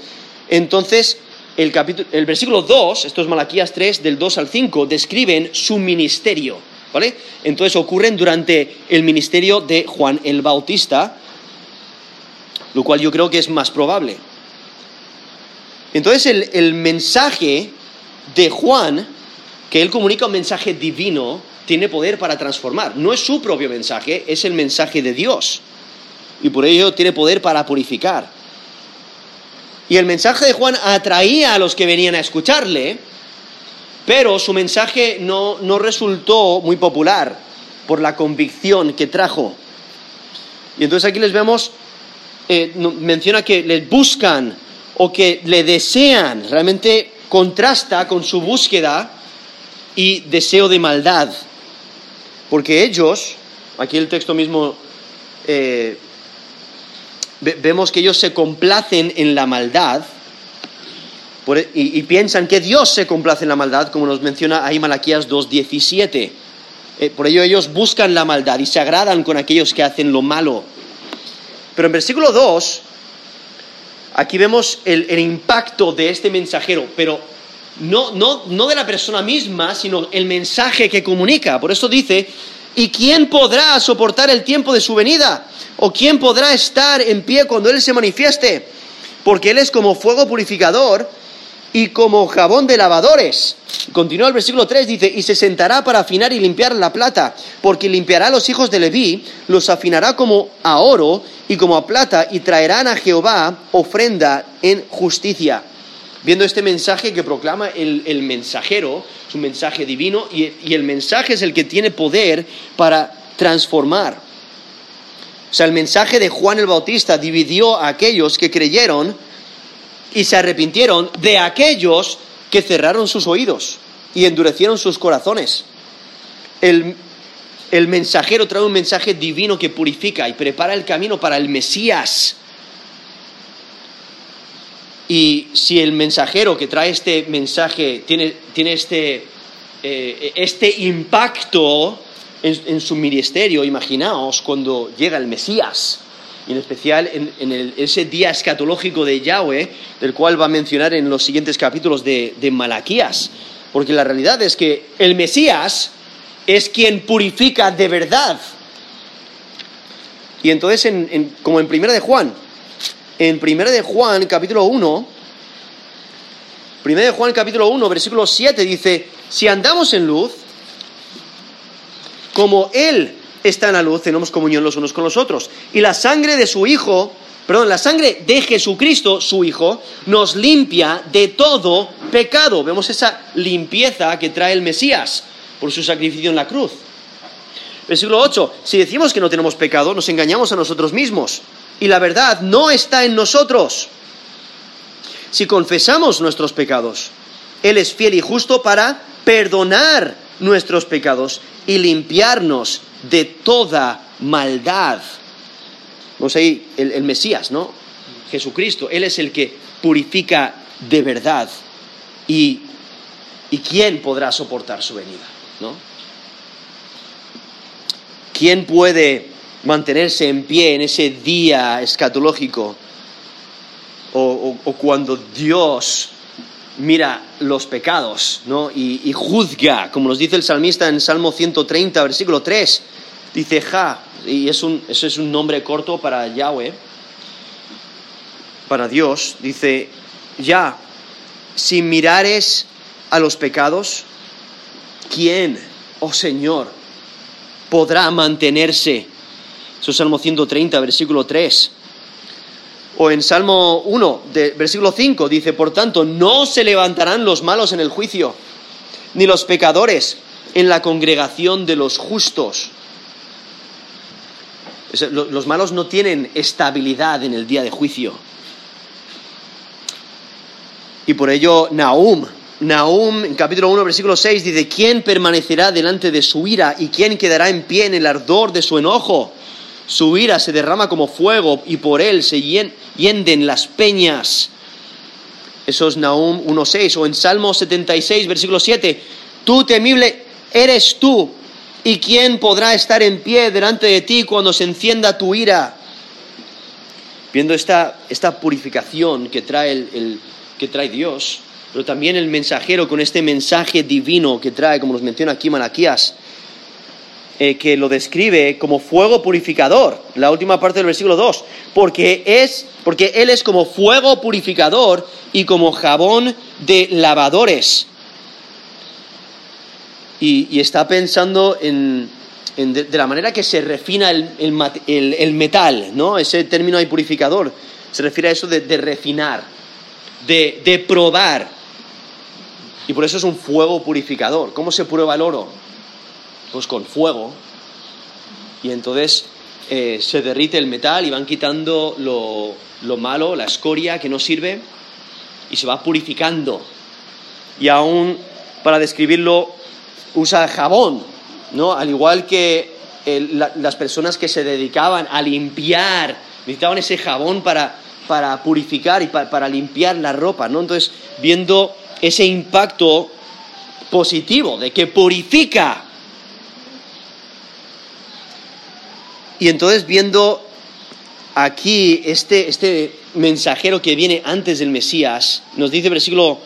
entonces el, capítulo, el versículo 2, esto es Malaquías 3, del 2 al 5, describen su ministerio. ¿vale? Entonces ocurren durante el ministerio de Juan el Bautista, lo cual yo creo que es más probable. Entonces el, el mensaje de Juan, que él comunica un mensaje divino, tiene poder para transformar. No es su propio mensaje, es el mensaje de Dios. Y por ello tiene poder para purificar. Y el mensaje de Juan atraía a los que venían a escucharle, pero su mensaje no, no resultó muy popular por la convicción que trajo. Y entonces aquí les vemos, eh, menciona que les buscan o que le desean, realmente contrasta con su búsqueda y deseo de maldad. Porque ellos, aquí el texto mismo, eh, vemos que ellos se complacen en la maldad e, y, piensan que Dios se complace en la maldad, como nos menciona ahí Malaquías 2.17. Eh, por ello ellos buscan la maldad y se agradan con aquellos que hacen lo malo. Pero en versículo 2, aquí vemos el, impacto de este mensajero, pero no, no, no de la persona misma, sino el mensaje que comunica. Por eso dice, ¿y quién podrá soportar el tiempo de su venida? ¿O quién podrá estar en pie cuando Él se manifieste? Porque Él es como fuego purificador y como jabón de lavadores. Continúa el versículo 3, dice, y se sentará para afinar y limpiar la plata, porque limpiará a los hijos de Leví, los afinará como a oro y como a plata, y traerán a Jehová ofrenda en justicia. Viendo este mensaje que proclama el, mensajero, es un mensaje divino, y, y el mensaje es el que tiene poder para transformar. O sea, el mensaje de Juan el Bautista dividió a aquellos que creyeron, y se arrepintieron de aquellos que cerraron sus oídos y endurecieron sus corazones. El, mensajero trae un mensaje divino que purifica y prepara el camino para el Mesías. Y si el mensajero que trae este mensaje tiene, tiene este, eh, este impacto en, en, su ministerio, imaginaos cuando llega el Mesías y en especial en, ese día escatológico de Yahweh, del cual va a mencionar en los siguientes capítulos de, Malaquías. Porque la realidad es que el Mesías es quien purifica de verdad. Y entonces, como en Primera de Juan, en Primera de Juan, capítulo 1, Primera de Juan, capítulo 1, versículo 7, dice, si andamos en luz, como Él está en la luz, tenemos comunión los unos con los otros. Y la sangre de su Hijo, perdón, la sangre de Jesucristo, su Hijo, nos limpia de todo pecado. Vemos esa limpieza que trae el Mesías por su sacrificio en la cruz. Versículo 8, si decimos que no tenemos pecado, nos engañamos a nosotros mismos y la verdad no está en nosotros. Si confesamos nuestros pecados, Él es fiel y justo para perdonar nuestros pecados y limpiarnos de toda maldad. Vamos ahí, el, el Mesías, ¿no? Jesucristo, Él es el que purifica de verdad. Y, ¿Y quién podrá soportar su venida? ¿no? ¿Quién puede mantenerse en pie en ese día escatológico? O, o, cuando Dios mira los pecados ¿no? y, juzga, como nos dice el salmista en Salmo 130, versículo 3, Dice Ja, y es un, eso es un nombre corto para Yahweh, para Dios. Dice, ya, si mirares a los pecados, ¿quién, oh Señor, podrá mantenerse? Eso es Salmo 130, versículo 3. O en Salmo 1, versículo 5, dice, por tanto, no se levantarán los malos en el juicio, ni los pecadores en la congregación de los justos. Los malos no tienen estabilidad en el día de juicio. Y por ello Nahum, en capítulo 1, versículo 6 dice, ¿quién permanecerá delante de su ira y quién quedará en pie en el ardor de su enojo? Su ira se derrama como fuego y por él se hienden las peñas. Eso es Nahum 1.6 o en Salmo 76, versículo 7, tú temible eres tú ¿Y quién podrá estar en pie delante de ti cuando se encienda tu ira? Viendo esta, esta purificación que trae, el, que trae Dios, pero también el mensajero con este mensaje divino que trae, como nos menciona aquí Malaquías, eh, que lo describe como fuego purificador, la última parte del versículo 2, porque, es, porque Él es como fuego purificador y como jabón de lavadores y, está pensando en, de, la manera que se refina el, metal, ¿no? Ese término ahí purificador se refiere a eso de, refinar, de, probar, Y por eso es un fuego purificador. ¿Cómo se prueba el oro? Pues con fuego. Y entonces eh, se derrite el metal y van quitando lo, lo malo, la escoria que no sirve, y se va purificando. Y aún, para describirlo, usa jabón, ¿no? Al igual que las personas que se dedicaban a limpiar, necesitaban ese jabón para, para purificar y para, limpiar la ropa, ¿no? Entonces, viendo ese impacto positivo de que purifica. Y entonces viendo aquí este, este mensajero que viene antes del Mesías, nos dice versículo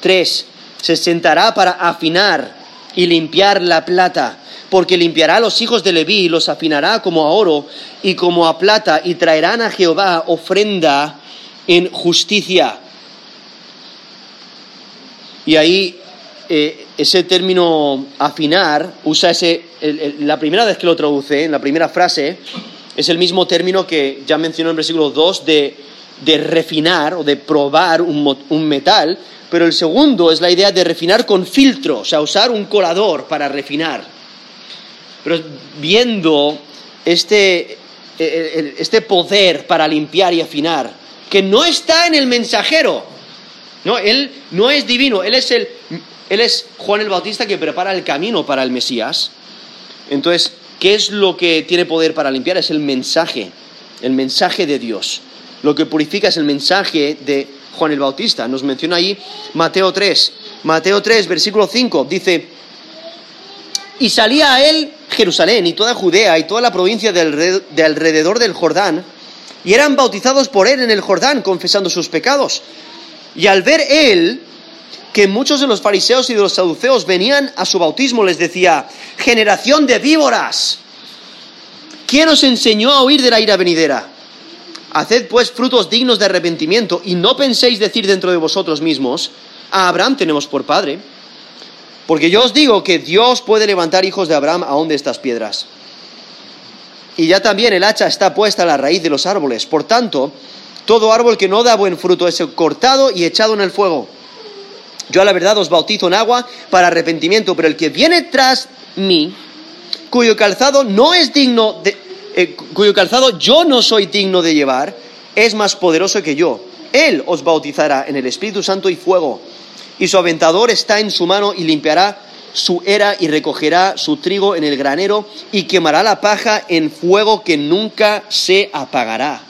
3, se sentará para afinar y limpiar la plata, porque limpiará a los hijos de Leví y los afinará como a oro y como a plata, y traerán a Jehová ofrenda en justicia. Y ahí eh, ese término afinar usa ese, la primera vez que lo traduce, en la primera frase, es el mismo término que ya mencionó en el versículo 2 de, de refinar o de probar un, un metal, pero el segundo es la idea de refinar con filtro, o sea, usar un colador para refinar. Pero viendo este, e, e, este poder para limpiar y afinar, que no está en el mensajero, no, él no es divino, él es, el, él es Juan el Bautista que prepara el camino para el Mesías. Entonces, ¿qué es lo que tiene poder para limpiar? Es el mensaje, el mensaje de Dios. Lo que purifica es el mensaje de Juan el Bautista. Nos menciona ahí Mateo 3. Mateo 3, versículo 5, dice, y salía a él Jerusalén y toda Judea y toda la provincia de alrededor del Jordán, y eran bautizados por él en el Jordán, confesando sus pecados. Y al ver él que muchos de los fariseos y de los saduceos venían a su bautismo, les decía, generación de víboras, ¿quién os enseñó a huir de la ira venidera? Haced pues frutos dignos de arrepentimiento y no penséis decir dentro de vosotros mismos, a Abraham tenemos por padre. Porque yo os digo que Dios puede levantar hijos de Abraham aún de estas piedras. Y ya también el hacha está puesta a la raíz de los árboles. Por tanto, todo árbol que no da buen fruto es cortado y echado en el fuego. Yo a la verdad os bautizo en agua para arrepentimiento, pero el que viene tras mí, cuyo calzado no es digno de, eh, cuyo calzado yo no soy digno de llevar, es más poderoso que yo. Él os bautizará en el Espíritu Santo y fuego, y su aventador está en su mano y limpiará su era y recogerá su trigo en el granero y quemará la paja en fuego que nunca se apagará.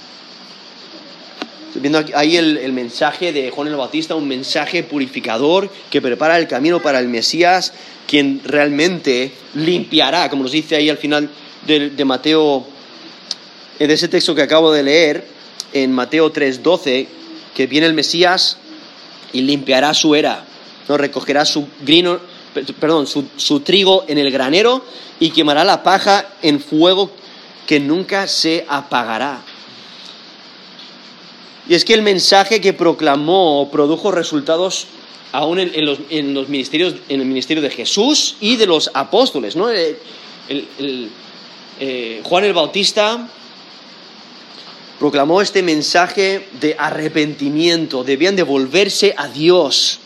Viendo ahí el, mensaje de Juan el Bautista, un mensaje purificador que prepara el camino para el Mesías, quien realmente limpiará, como nos dice ahí al final de, de Mateo en ese texto que acabo de leer, en Mateo 3:12, que viene el Mesías y limpiará su era, ¿no? recogerá su, grino, perdón, su trigo en el granero y quemará la paja en fuego que nunca se apagará. Y es que el mensaje que proclamó produjo resultados aún en, los, en, los, ministerios, en el ministerio de Jesús y de los apóstoles. ¿no? El, eh, Juan el Bautista proclamó este mensaje de arrepentimiento, debían de volverse a Dios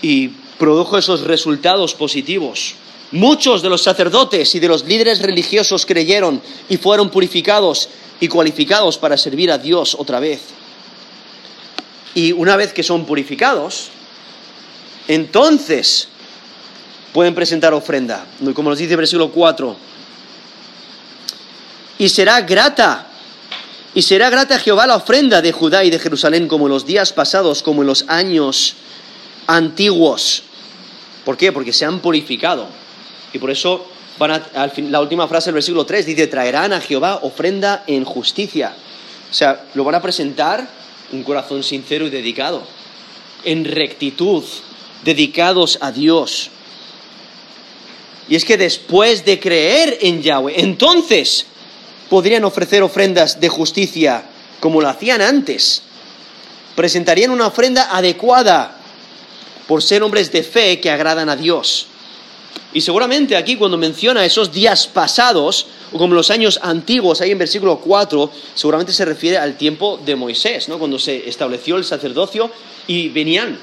y produjo esos resultados positivos. Muchos de los sacerdotes y de los líderes religiosos creyeron y fueron purificados y cualificados para servir a Dios otra vez. Y una vez que son purificados, entonces pueden presentar ofrenda, como nos dice el versículo 4 y será grata. Y será grata a Jehová la ofrenda de Judá y de Jerusalén como en los días pasados, como en los años antiguos. ¿Por qué? Porque se han purificado. Y por eso van a, la última frase del versículo 3 dice, traerán a Jehová ofrenda en justicia. O sea, lo van a presentar un corazón sincero y dedicado, en rectitud, dedicados a Dios. Y es que después de creer en Yahweh, entonces podrían ofrecer ofrendas de justicia como lo hacían antes. Presentarían una ofrenda adecuada por ser hombres de fe que agradan a Dios. Y seguramente aquí cuando menciona esos días pasados, o como los años antiguos, ahí en versículo 4, seguramente se refiere al tiempo de Moisés, ¿no? cuando se estableció el sacerdocio y venían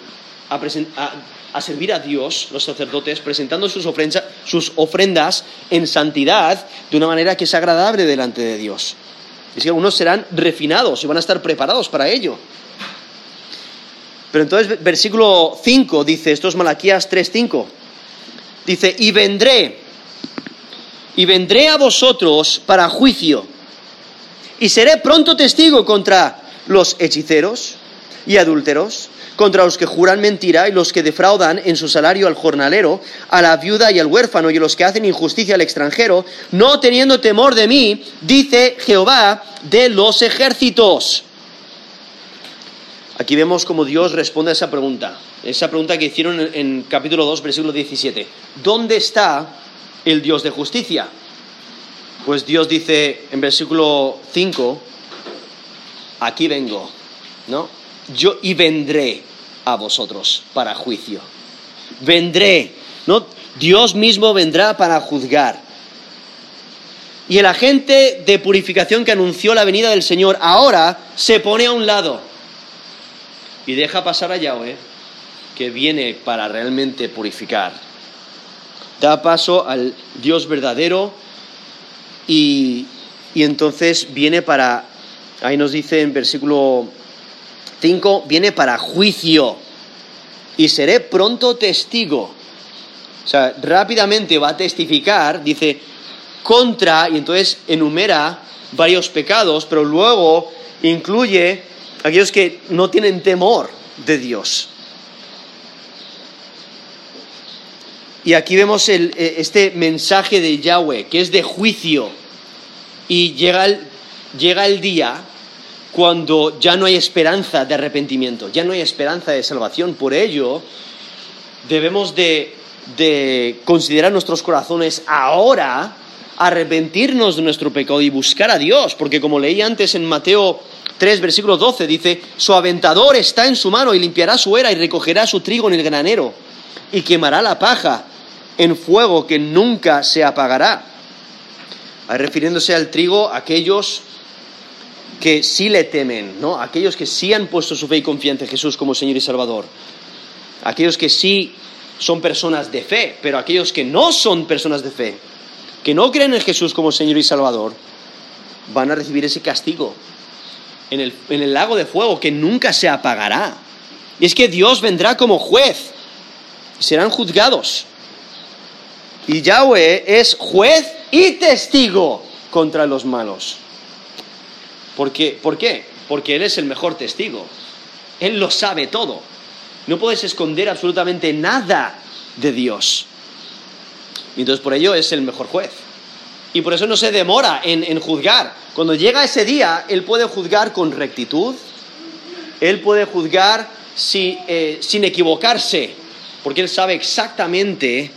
a, servir a Dios, los sacerdotes, presentando sus, ofrendas en santidad de una manera que es agradable delante de Dios. Es que algunos serán refinados y van a estar preparados para ello. Pero entonces, versículo 5 dice, esto es Malaquías 3:5, dice, y vendré, y vendré a vosotros para juicio, y seré pronto testigo contra los hechiceros y adúlteros, contra los que juran mentira y los que defraudan en su salario al jornalero, a la viuda y al huérfano y los que hacen injusticia al extranjero, no teniendo temor de mí, dice Jehová de los ejércitos. Aquí vemos cómo Dios responde a esa pregunta, esa pregunta que hicieron en, capítulo 2, versículo 17. ¿Dónde está el Dios de justicia? Pues Dios dice en versículo 5, aquí vengo, ¿no? Yo y vendré a vosotros para juicio. Vendré, ¿no? Dios mismo vendrá para juzgar. Y el agente de purificación que anunció la venida del Señor ahora se pone a un lado y deja pasar a Yahweh, que viene para realmente purificar. Da paso al Dios verdadero y, y entonces viene para, ahí nos dice en versículo 5, viene para juicio y seré pronto testigo. O sea, rápidamente va a testificar, dice, contra, y entonces enumera varios pecados, pero luego incluye aquellos que no tienen temor de Dios. Y aquí vemos eh, este mensaje de Yahweh, que es de juicio. Y llega el, llega el día cuando ya no hay esperanza de arrepentimiento, ya no hay esperanza de salvación. Por ello, debemos de, considerar nuestros corazones ahora, arrepentirnos de nuestro pecado y buscar a Dios, porque como leí antes en Mateo 3, versículo 12, dice, su aventador está en su mano y limpiará su era y recogerá su trigo en el granero y quemará la paja en fuego que nunca se apagará. refiriéndose al trigo, aquellos que sí le temen, ¿no? Aquellos que sí han puesto su fe y confianza en Jesús como Señor y Salvador. Aquellos que sí son personas de fe, pero aquellos que no son personas de fe, que no creen en Jesús como Señor y Salvador, van a recibir ese castigo en el, lago de fuego que nunca se apagará. Y es que Dios vendrá como juez, serán juzgados. Y Yahweh es juez y testigo contra los malos. ¿Por qué? Porque Él es el mejor testigo. Él lo sabe todo. No puedes esconder absolutamente nada de Dios. Y entonces por ello es el mejor juez. Y por eso no se demora en, juzgar. Cuando llega ese día, Él puede juzgar con rectitud. Él puede juzgar eh, sin equivocarse. Porque Él sabe exactamente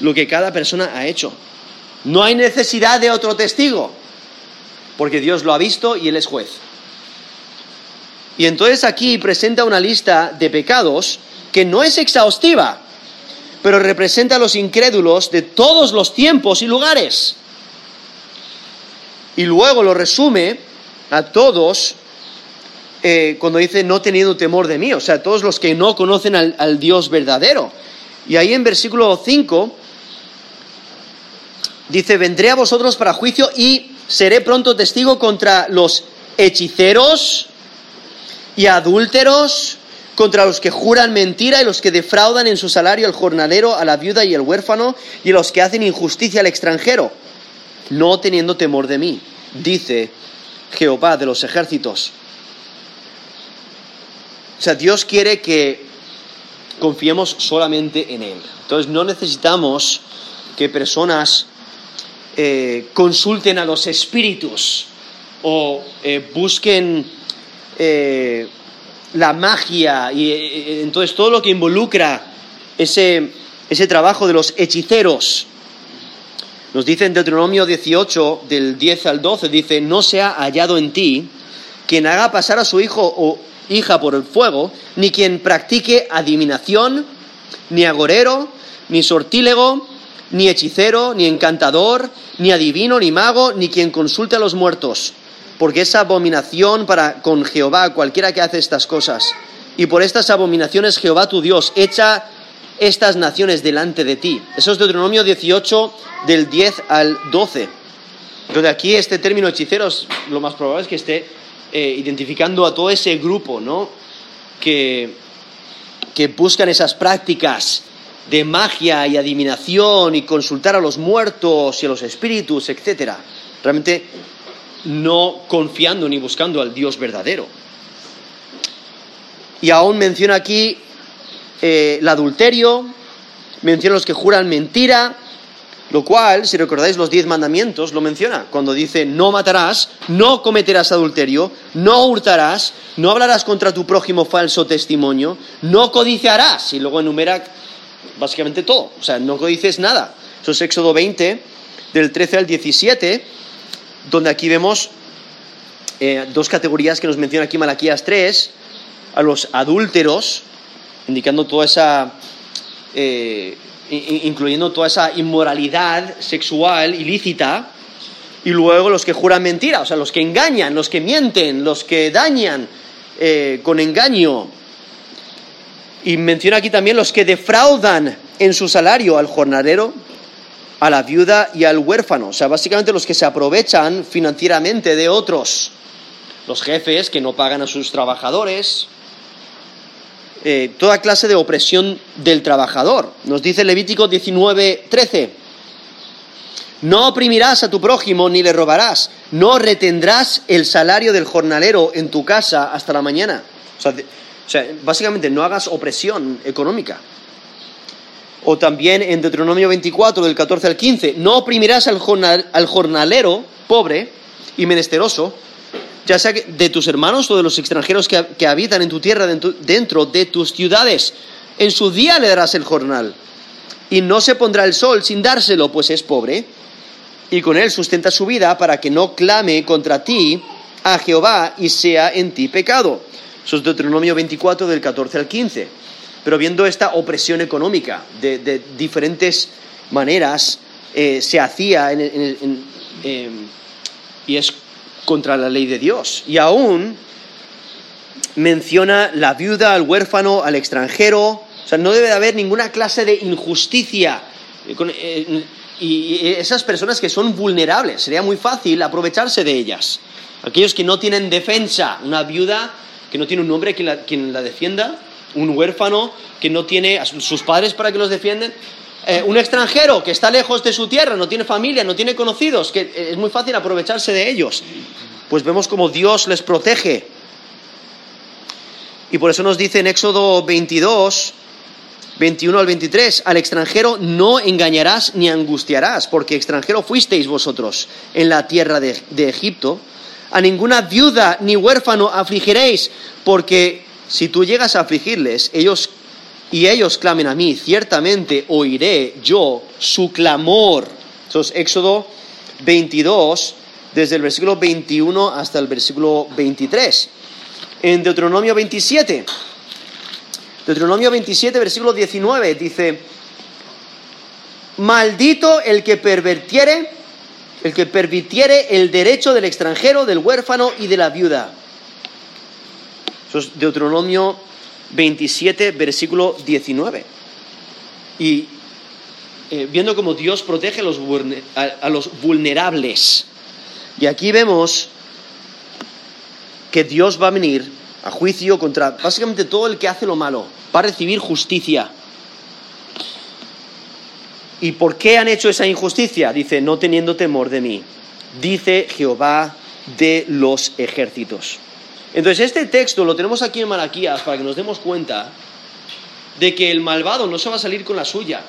lo que cada persona ha hecho. No hay necesidad de otro testigo porque Dios lo ha visto y Él es juez. Y entonces aquí presenta una lista de pecados que no es exhaustiva, pero representa a los incrédulos de todos los tiempos y lugares. Y luego lo resume a todos eh, cuando dice no teniendo temor de mí, o sea, todos los que no conocen al, al Dios verdadero. Y ahí en versículo 5 dice, vendré a vosotros para juicio y seré pronto testigo contra los hechiceros y adúlteros, contra los que juran mentira y los que defraudan en su salario al jornalero, a la viuda y al huérfano, y los que hacen injusticia al extranjero, no teniendo temor de mí, dice Jehová de los ejércitos. O sea, Dios quiere que confiemos solamente en Él. Entonces no necesitamos que personas eh, consulten a los espíritus o eh, busquen eh, la magia y entonces todo lo que involucra ese, ese trabajo de los hechiceros. Nos dice en Deuteronomio 18, del 10 al 12, dice, no se ha hallado en ti quien haga pasar a su hijo o hija por el fuego, ni quien practique adivinación, ni agorero, ni sortílego, ni hechicero, ni encantador, ni adivino, ni mago, ni quien consulte a los muertos, porque es abominación para con Jehová cualquiera que hace estas cosas. y por estas abominaciones Jehová tu Dios echa estas naciones delante de ti. Eso es Deuteronomio 18, del 10 al 12. Entonces aquí este término hechiceros lo más probable es que esté eh, identificando a todo ese grupo, ¿no? Que, que buscan esas prácticas de magia y adivinación y consultar a los muertos y a los espíritus, etc. Realmente no confiando ni buscando al Dios verdadero. Y aún menciona aquí eh, el adulterio, menciona los que juran mentira, lo cual, si recordáis los diez mandamientos, lo menciona cuando dice no matarás, no cometerás adulterio, no hurtarás, no hablarás contra tu prójimo falso testimonio, no codiciarás, y luego enumera básicamente todo, o sea, no codices nada. Eso es Éxodo 20, del 13 al 17, donde aquí vemos eh, dos categorías que nos menciona aquí Malaquías 3, a los adúlteros, indicando toda esa, eh, incluyendo toda esa inmoralidad sexual ilícita, y luego los que juran mentira, o sea, los que engañan, los que mienten, los que dañan eh, con engaño. Y menciona aquí también los que defraudan en su salario al jornalero, a la viuda y al huérfano. O sea, básicamente los que se aprovechan financieramente de otros. Los jefes que no pagan a sus trabajadores, eh, toda clase de opresión del trabajador. Nos dice Levítico 19, 13. No oprimirás a tu prójimo ni le robarás. No retendrás el salario del jornalero en tu casa hasta la mañana. O sea, o sea básicamente no hagas opresión económica. O también en Deuteronomio 24, del 14 al 15, no oprimirás al, al jornalero pobre y menesteroso, ya sea de tus hermanos o de los extranjeros que, habitan en tu tierra dentro, de tus ciudades. En su día le darás el jornal. Y no se pondrá el sol sin dárselo, pues es pobre. Y con él sustenta su vida para que no clame contra ti a Jehová y sea en ti pecado. Eso es Deuteronomio 24 del 14 al 15. Pero viendo esta opresión económica de, diferentes maneras, eh, se hacía eh, y es contra la ley de Dios. Y aún menciona la viuda, al huérfano, al extranjero. O sea, no debe de haber ninguna clase de injusticia. Eh, y esas personas que son vulnerables, sería muy fácil aprovecharse de ellas. Aquellos que no tienen defensa, una viuda que no tiene un hombre quien la, quien la defienda, un huérfano que no tiene a sus padres para que los defienden, eh, un extranjero que está lejos de su tierra, no tiene familia, no tiene conocidos, que es muy fácil aprovecharse de ellos. Pues vemos como Dios les protege. Y por eso nos dice en Éxodo 22, 21 al 23, al extranjero no engañarás ni angustiarás, porque extranjero fuisteis vosotros en la tierra de, de Egipto. A ninguna viuda ni huérfano afligiréis, porque si tú llegas a afligirles, ellos y ellos clamen a mí, ciertamente oiré yo su clamor. Eso es Éxodo 22, desde el versículo 21 hasta el versículo 23. En Deuteronomio 27, Deuteronomio 27, versículo 19, dice, maldito el que pervertiere, el que pervirtiere el derecho del extranjero, del huérfano y de la viuda. Eso es Deuteronomio 27, versículo 19. Y eh, viendo cómo Dios protege a los, a los vulnerables. Y aquí vemos que Dios va a venir a juicio contra básicamente todo el que hace lo malo, va a recibir justicia. ¿Y por qué han hecho esa injusticia? Dice, no teniendo temor de mí. Dice Jehová de los ejércitos. Entonces este texto lo tenemos aquí en Malaquías para que nos demos cuenta de que el malvado no se va a salir con la suya.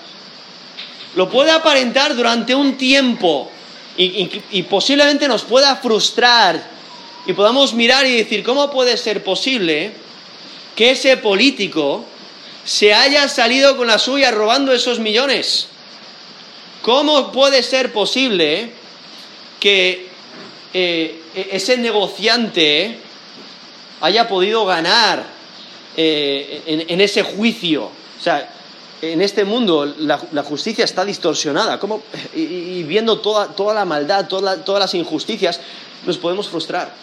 Lo puede aparentar durante un tiempo y, posiblemente nos pueda frustrar y podamos mirar y decir, ¿cómo puede ser posible que ese político se haya salido con la suya robando esos millones? ¿Cómo puede ser posible que eh, e-, ese negociante haya podido ganar eh, en, ese juicio. O sea, en este mundo la, justicia está distorsionada. ¿Cómo? Y, viendo toda, toda, la maldad, todas las injusticias, nos podemos frustrar.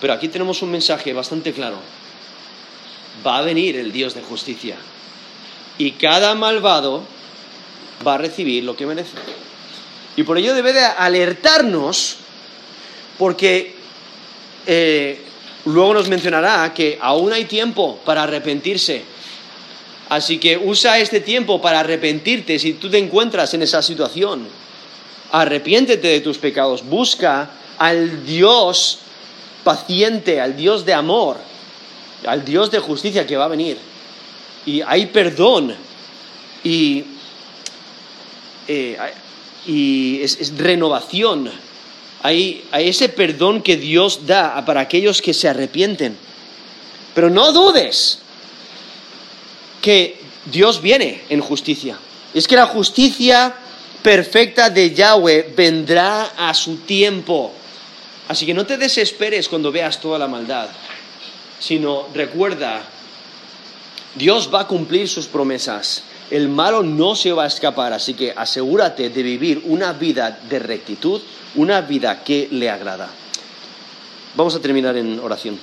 Pero aquí tenemos un mensaje bastante claro. va a venir el Dios de justicia. Y cada malvado va a recibir lo que merece. Y por ello debe de alertarnos, porque eh, luego nos mencionará que aún hay tiempo para arrepentirse. Así que usa este tiempo para arrepentirte si tú te encuentras en esa situación. Arrepiéntete de tus pecados, busca al Dios paciente, al Dios de amor, al Dios de justicia que va a venir. Y hay perdón y, eh, y es, renovación. Hay, ese perdón que Dios da para aquellos que se arrepienten. Pero no dudes que Dios viene en justicia. Es que la justicia perfecta de Yahweh vendrá a su tiempo. Así que no te desesperes cuando veas toda la maldad, sino recuerda, Dios va a cumplir sus promesas. El malo no se va a escapar, así que asegúrate de vivir una vida de rectitud, una vida que le agrada. Vamos a terminar en oración.